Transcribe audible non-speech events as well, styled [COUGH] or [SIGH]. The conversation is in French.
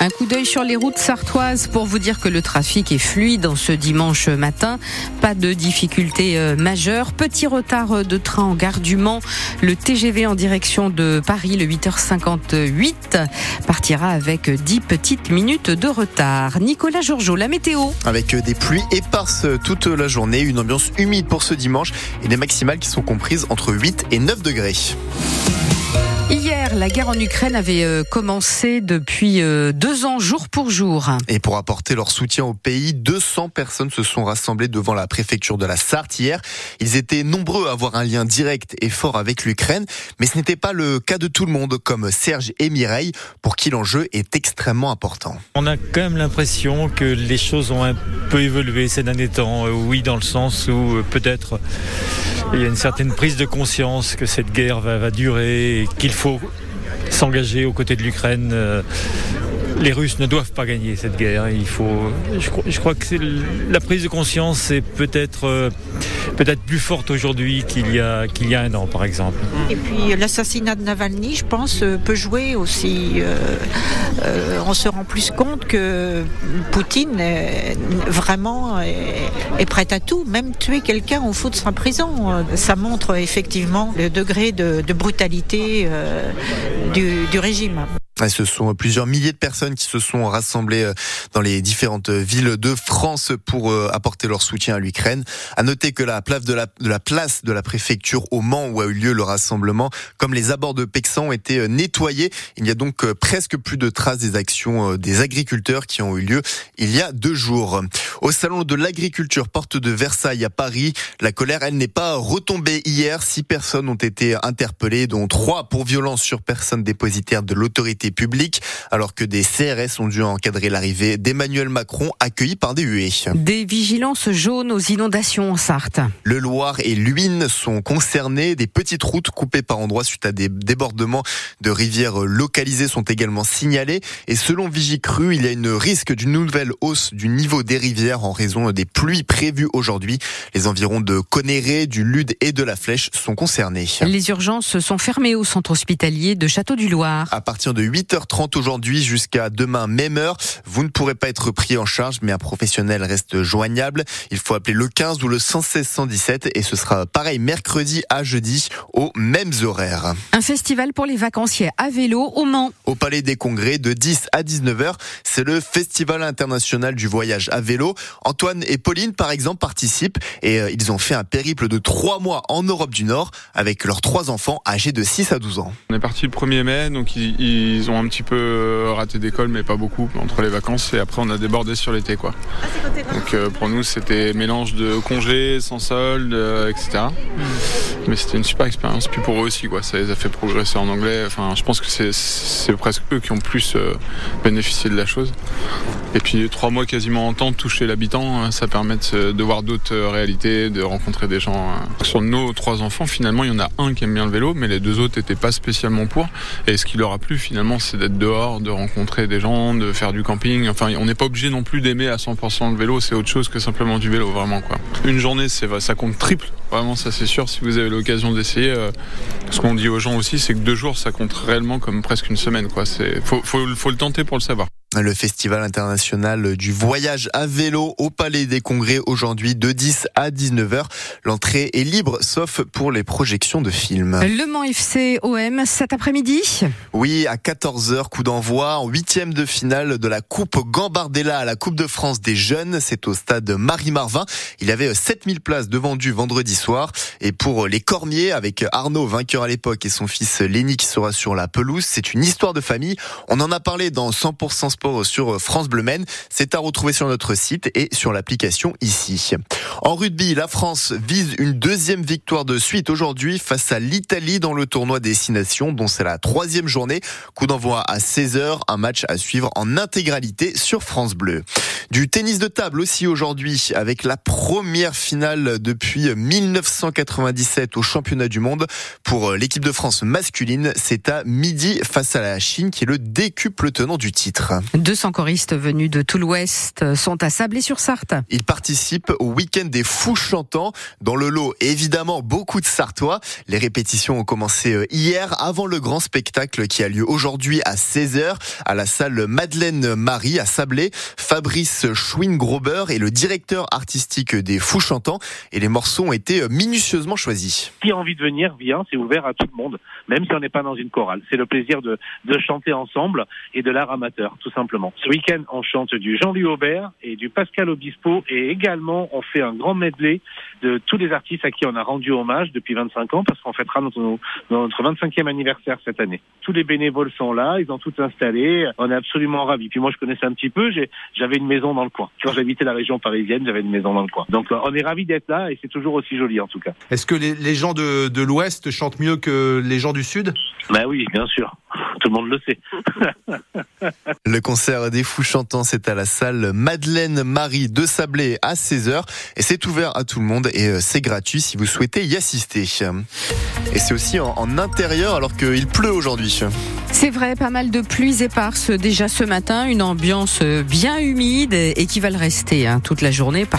Un coup d'œil sur les routes sartoises pour vous dire que le trafic est fluide en ce dimanche matin. Pas de difficultés euh, majeures. Petit retard euh, de train en gare du Mans. Le TGV en direction de Paris, le 8h58, partira avec 10 petites minutes de retard. Nicolas Georgeot, la météo. Avec des pluies éparses toute la journée, une ambiance humide pour ce dimanche et des maximales qui sont comprises entre 8 et 9 degrés. La guerre en Ukraine avait euh, commencé depuis euh, deux ans, jour pour jour. Et pour apporter leur soutien au pays, 200 personnes se sont rassemblées devant la préfecture de la Sarthe hier. Ils étaient nombreux à avoir un lien direct et fort avec l'Ukraine, mais ce n'était pas le cas de tout le monde, comme Serge et Mireille, pour qui l'enjeu est extrêmement important. On a quand même l'impression que les choses ont un peu évolué ces derniers temps. Euh, oui, dans le sens où peut-être il y a une certaine prise de conscience que cette guerre va, va durer et qu'il faut s'engager aux côtés de l'Ukraine. Euh, les Russes ne doivent pas gagner cette guerre. Il faut, je, crois, je crois que la prise de conscience est peut-être euh, peut-être plus forte aujourd'hui qu'il y a qu'il y a un an, par exemple. Et puis l'assassinat de Navalny, je pense, euh, peut jouer aussi. on se rend plus compte que Poutine est, vraiment est, prêt à tout, même tuer quelqu'un au fond de sa prison. Ça montre effectivement le degré de, de brutalité du, du régime. Ce sont plusieurs milliers de personnes qui se sont rassemblées euh, dans les différentes villes de France pour euh, apporter leur soutien à l'Ukraine. À noter que la place de la, de la place de la préfecture au Mans où a eu lieu le rassemblement, comme les abords de Pexan ont été euh, nettoyés, il n'y a donc presque plus de traces des actions des agriculteurs qui ont eu lieu il y a deux jours. Au salon de l'agriculture porte de Versailles à Paris, la colère, elle n'est pas retombée hier. Six personnes ont été interpellées, dont trois pour violence sur personne dépositaire de l'autorité public, alors que des CRS ont dû encadrer l'arrivée d'Emmanuel Macron, accueilli par des huées. Des vigilances jaunes aux inondations en Sarthe. Le Loir et l'Huine sont concernés. Des petites routes coupées par endroits suite à des débordements de rivières localisées sont également signalés. Et selon Vigicru, il y a une risque d'une nouvelle hausse du niveau des rivières en raison des pluies prévues aujourd'hui. Les environs de Conéré, du Lude et de la Flèche sont concernés. Les urgences sont fermées au centre hospitalier de Château du Loir. À partir de 8 8h30 aujourd'hui jusqu'à demain même heure. Vous ne pourrez pas être pris en charge, mais un professionnel reste joignable. Il faut appeler le 15 ou le 116 117 et ce sera pareil mercredi à jeudi aux mêmes horaires. Un festival pour les vacanciers à vélo au Mans. Au Palais des Congrès de 10 à 19h, c'est le Festival international du voyage à vélo. Antoine et Pauline, par exemple, participent et euh, ils ont fait un périple de trois mois en Europe du Nord avec leurs trois enfants âgés de 6 à 12 ans. On est parti le 1er mai, donc ils ont un petit peu euh, raté d'école, mais pas beaucoup entre les vacances. Et après, on a débordé sur l'été, quoi. Donc euh, pour nous, c'était mélange de congés, sans solde, euh, etc. Hmm. Mais c'était une super expérience. Puis pour eux aussi, quoi. Ça les a fait progresser en anglais. Enfin, je pense que c'est presque eux qui ont plus bénéficié de la chose. Et puis trois mois quasiment en temps toucher l'habitant, hein, ça permet de, voir d'autres réalités, de rencontrer des gens. Hein. Sur nos trois enfants, finalement, il y en a un qui aime bien le vélo, mais les deux autres n'étaient pas spécialement pour. Et ce qui leur a plu finalement, c'est d'être dehors, de rencontrer des gens, de faire du camping. Enfin, on n'est pas obligé non plus d'aimer à 100% le vélo, c'est autre chose que simplement du vélo, vraiment quoi. Une journée, ça compte triple, vraiment ça c'est sûr. Si vous avez l'occasion d'essayer, euh, ce qu'on dit aux gens aussi, c'est que deux jours, ça compte réellement comme presque une semaine quoi. Faut le tenter pour le savoir. Le Festival international du voyage à vélo au Palais des Congrès aujourd'hui de 10 à 19h. L'entrée est libre sauf pour les projections de films. Le Mans FC OM cet après-midi Oui, à 14h, coup d'envoi en huitième de finale de la Coupe Gambardella à la Coupe de France des jeunes. C'est au stade Marie-Marvin. Il y avait 7000 places de vendues vendredi soir. Et pour les Cormiers, avec Arnaud, vainqueur à l'époque, et son fils Lenny qui sera sur la pelouse, c'est une histoire de famille. On en a parlé dans 100% sur France Bleu Maine. C'est à retrouver sur notre site et sur l'application ici. En rugby, la France vise une deuxième victoire de suite aujourd'hui face à l'Italie dans le tournoi Destination, dont c'est la troisième journée. Coup d'envoi à 16h, un match à suivre en intégralité sur France Bleu. Du tennis de table aussi aujourd'hui, avec la première finale depuis 1997 au championnat du monde pour l'équipe de France masculine. C'est à midi face à la Chine qui est le décuple tenant du titre. 200 choristes venus de tout l'Ouest sont à Sablé-sur-Sarthe. Ils participent au week-end des fous chantants. Dans le lot, évidemment, beaucoup de Sartois. Les répétitions ont commencé euh, hier avant le grand spectacle qui a lieu aujourd'hui à 16h à la salle Madeleine Marie à Sablé. Fabrice Schwinggrober est le directeur artistique des fous chantants et les morceaux ont été minutieusement choisis. Qui a envie de venir, vient, c'est ouvert à tout le monde, même si on n'est pas dans une chorale. C'est le plaisir de, de chanter ensemble et de l'art amateur, tout simplement. Ce week-end, on chante du Jean-Louis Aubert et du Pascal Obispo et également on fait un grand medley de tous les artistes à qui on a rendu hommage depuis 25 ans parce qu'on fêtera notre, notre 25e anniversaire cette année. Tous les bénévoles sont là, ils ont tout installé, on est absolument ravis. Puis moi je connaissais un petit peu, j'avais une maison dans le coin. Quand j'habitais la région parisienne, j'avais une maison dans le coin. Donc on est ravis d'être là et c'est toujours aussi joli en tout cas. Est-ce que les, les gens de, de l'Ouest chantent mieux que les gens du Sud? Ben oui, bien sûr. [LAUGHS] Tout le monde le sait. [LAUGHS] Le concert des fous chantants, c'est à la salle Madeleine Marie de Sablé à 16h. Et c'est ouvert à tout le monde et euh, c'est gratuit si vous souhaitez y assister. Et c'est aussi en, en intérieur alors qu'il pleut aujourd'hui. C'est vrai, pas mal de pluies éparses déjà ce matin, une ambiance bien humide et qui va le rester hein, toute la journée.